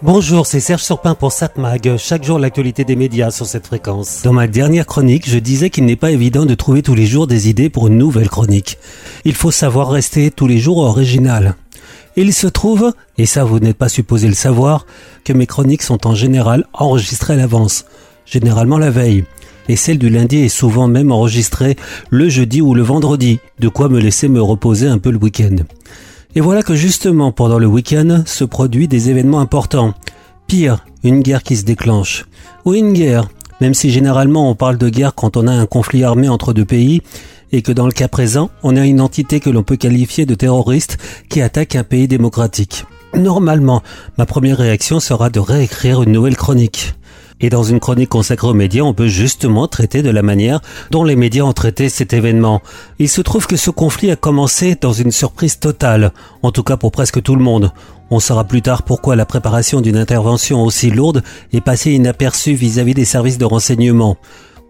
Bonjour, c'est Serge Surpin pour SatMag. Chaque jour, l'actualité des médias sur cette fréquence. Dans ma dernière chronique, je disais qu'il n'est pas évident de trouver tous les jours des idées pour une nouvelle chronique. Il faut savoir rester tous les jours original. Il se trouve, et ça vous n'êtes pas supposé le savoir, que mes chroniques sont en général enregistrées à l'avance, généralement la veille. Et celle du lundi est souvent même enregistrée le jeudi ou le vendredi, de quoi me laisser me reposer un peu le week-end. Et voilà que justement pendant le week-end se produit des événements importants. Pire, une guerre qui se déclenche. Ou une guerre, même si généralement on parle de guerre quand on a un conflit armé entre deux pays, et que dans le cas présent, on a une entité que l'on peut qualifier de terroriste qui attaque un pays démocratique. Normalement, ma première réaction sera de réécrire une nouvelle chronique. Et dans une chronique consacrée aux médias, on peut justement traiter de la manière dont les médias ont traité cet événement. Il se trouve que ce conflit a commencé dans une surprise totale, en tout cas pour presque tout le monde. On saura plus tard pourquoi la préparation d'une intervention aussi lourde est passée inaperçue vis-à-vis des services de renseignement.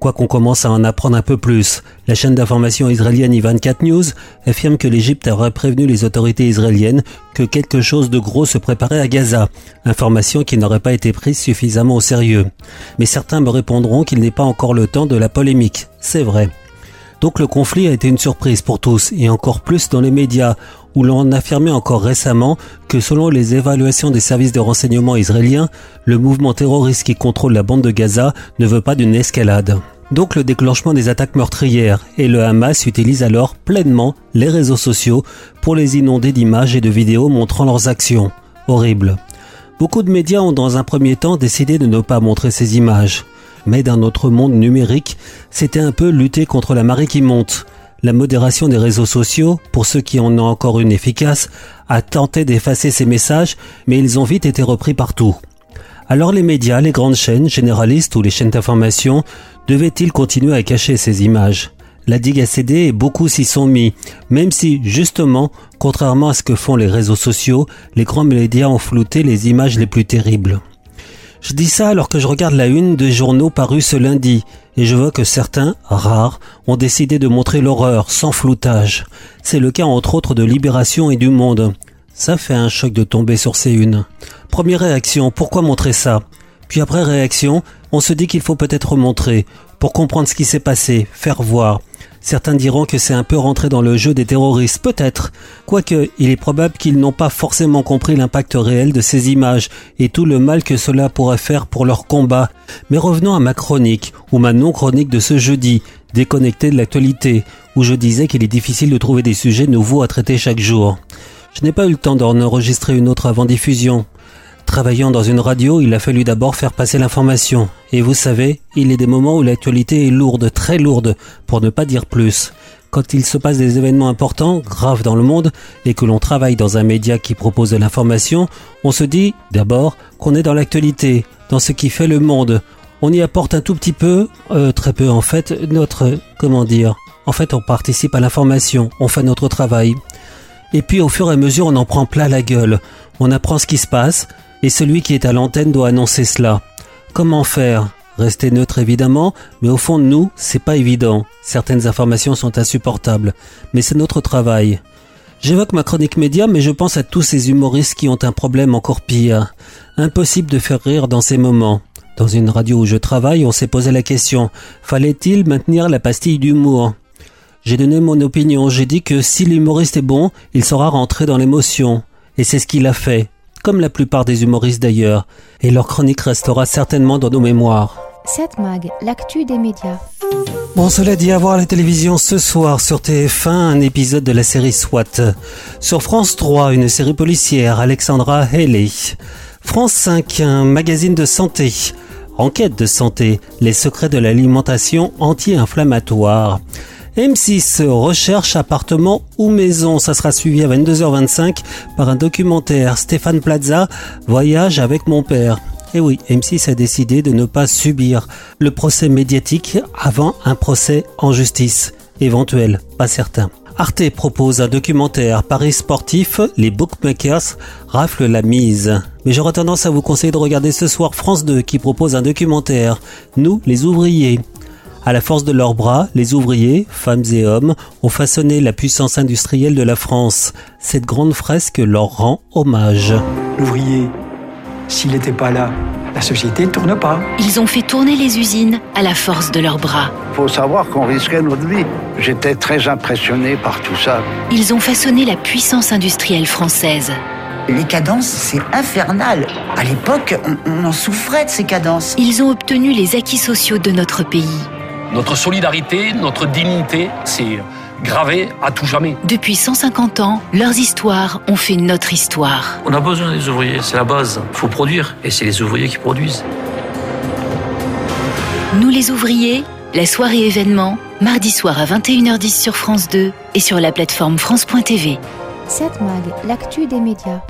Quoi qu'on commence à en apprendre un peu plus, la chaîne d'information israélienne I24 News affirme que l'Égypte aurait prévenu les autorités israéliennes que quelque chose de gros se préparait à Gaza, information qui n'aurait pas été prise suffisamment au sérieux. Mais certains me répondront qu'il n'est pas encore le temps de la polémique. C'est vrai. Donc le conflit a été une surprise pour tous, et encore plus dans les médias, où l'on affirmait encore récemment que selon les évaluations des services de renseignement israéliens, le mouvement terroriste qui contrôle la bande de Gaza ne veut pas d'une escalade. Donc le déclenchement des attaques meurtrières et le Hamas utilise alors pleinement les réseaux sociaux pour les inonder d'images et de vidéos montrant leurs actions. Horrible. Beaucoup de médias ont dans un premier temps décidé de ne pas montrer ces images. Mais dans notre monde numérique, c'était un peu lutter contre la marée qui monte. La modération des réseaux sociaux, pour ceux qui en ont encore une efficace, a tenté d'effacer ces messages, mais ils ont vite été repris partout. Alors les médias, les grandes chaînes, généralistes ou les chaînes d'information, devaient-ils continuer à cacher ces images? La digue a cédé et beaucoup s'y sont mis, même si, justement, contrairement à ce que font les réseaux sociaux, les grands médias ont flouté les images les plus terribles. Je dis ça alors que je regarde la une des journaux parus ce lundi, et je vois que certains, rares, ont décidé de montrer l'horreur, sans floutage. C'est le cas entre autres de Libération et du Monde. Ça fait un choc de tomber sur ces unes. Première réaction, pourquoi montrer ça? Puis après réaction, on se dit qu'il faut peut-être montrer, pour comprendre ce qui s'est passé, faire voir. Certains diront que c'est un peu rentré dans le jeu des terroristes, peut-être. Quoique, il est probable qu'ils n'ont pas forcément compris l'impact réel de ces images et tout le mal que cela pourrait faire pour leur combat. Mais revenons à ma chronique, ou ma non-chronique de ce jeudi, déconnectée de l'actualité, où je disais qu'il est difficile de trouver des sujets nouveaux à traiter chaque jour. Je n'ai pas eu le temps d'en enregistrer une autre avant diffusion. Travaillant dans une radio, il a fallu d'abord faire passer l'information. Et vous savez, il est des moments où l'actualité est lourde, très lourde, pour ne pas dire plus. Quand il se passe des événements importants, graves dans le monde, et que l'on travaille dans un média qui propose de l'information, on se dit, d'abord, qu'on est dans l'actualité, dans ce qui fait le monde. On y apporte un tout petit peu, euh, très peu en fait, notre, comment dire, en fait on participe à l'information, on fait notre travail. Et puis au fur et à mesure on en prend plein la gueule, on apprend ce qui se passe, et celui qui est à l'antenne doit annoncer cela. Comment faire? Rester neutre évidemment, mais au fond de nous, c'est pas évident. Certaines informations sont insupportables, mais c'est notre travail. J'évoque ma chronique média, mais je pense à tous ces humoristes qui ont un problème encore pire. Impossible de faire rire dans ces moments. Dans une radio où je travaille, on s'est posé la question, fallait-il maintenir la pastille d'humour? J'ai donné mon opinion, j'ai dit que si l'humoriste est bon, il saura rentrer dans l'émotion. Et c'est ce qu'il a fait comme la plupart des humoristes d'ailleurs, et leur chronique restera certainement dans nos mémoires. Cette mag, l'actu des médias. Bon, cela dit, à voir la télévision ce soir sur TF1, un épisode de la série SWAT. Sur France 3, une série policière, Alexandra Haley. France 5, un magazine de santé. Enquête de santé, les secrets de l'alimentation anti-inflammatoire. M6, recherche appartement ou maison. Ça sera suivi à 22h25 par un documentaire. Stéphane Plaza, voyage avec mon père. Et oui, M6 a décidé de ne pas subir le procès médiatique avant un procès en justice. Éventuel, pas certain. Arte propose un documentaire Paris sportif, les bookmakers raflent la mise. Mais j'aurais tendance à vous conseiller de regarder ce soir France 2 qui propose un documentaire Nous, les ouvriers. À la force de leurs bras, les ouvriers, femmes et hommes, ont façonné la puissance industrielle de la France. Cette grande fresque leur rend hommage. L'ouvrier, S'il n'était pas là, la société ne tourne pas. Ils ont fait tourner les usines à la force de leurs bras. faut savoir qu'on risquait notre vie. J'étais très impressionné par tout ça. Ils ont façonné la puissance industrielle française. Les cadences, c'est infernal. À l'époque, on, on en souffrait de ces cadences. Ils ont obtenu les acquis sociaux de notre pays. Notre solidarité, notre dignité, c'est gravé à tout jamais. Depuis 150 ans, leurs histoires ont fait notre histoire. On a besoin des ouvriers, c'est la base. Il faut produire, et c'est les ouvriers qui produisent. Nous les ouvriers, la soirée événement, mardi soir à 21h10 sur France 2 et sur la plateforme France.tv. 7 Mag, l'actu des médias.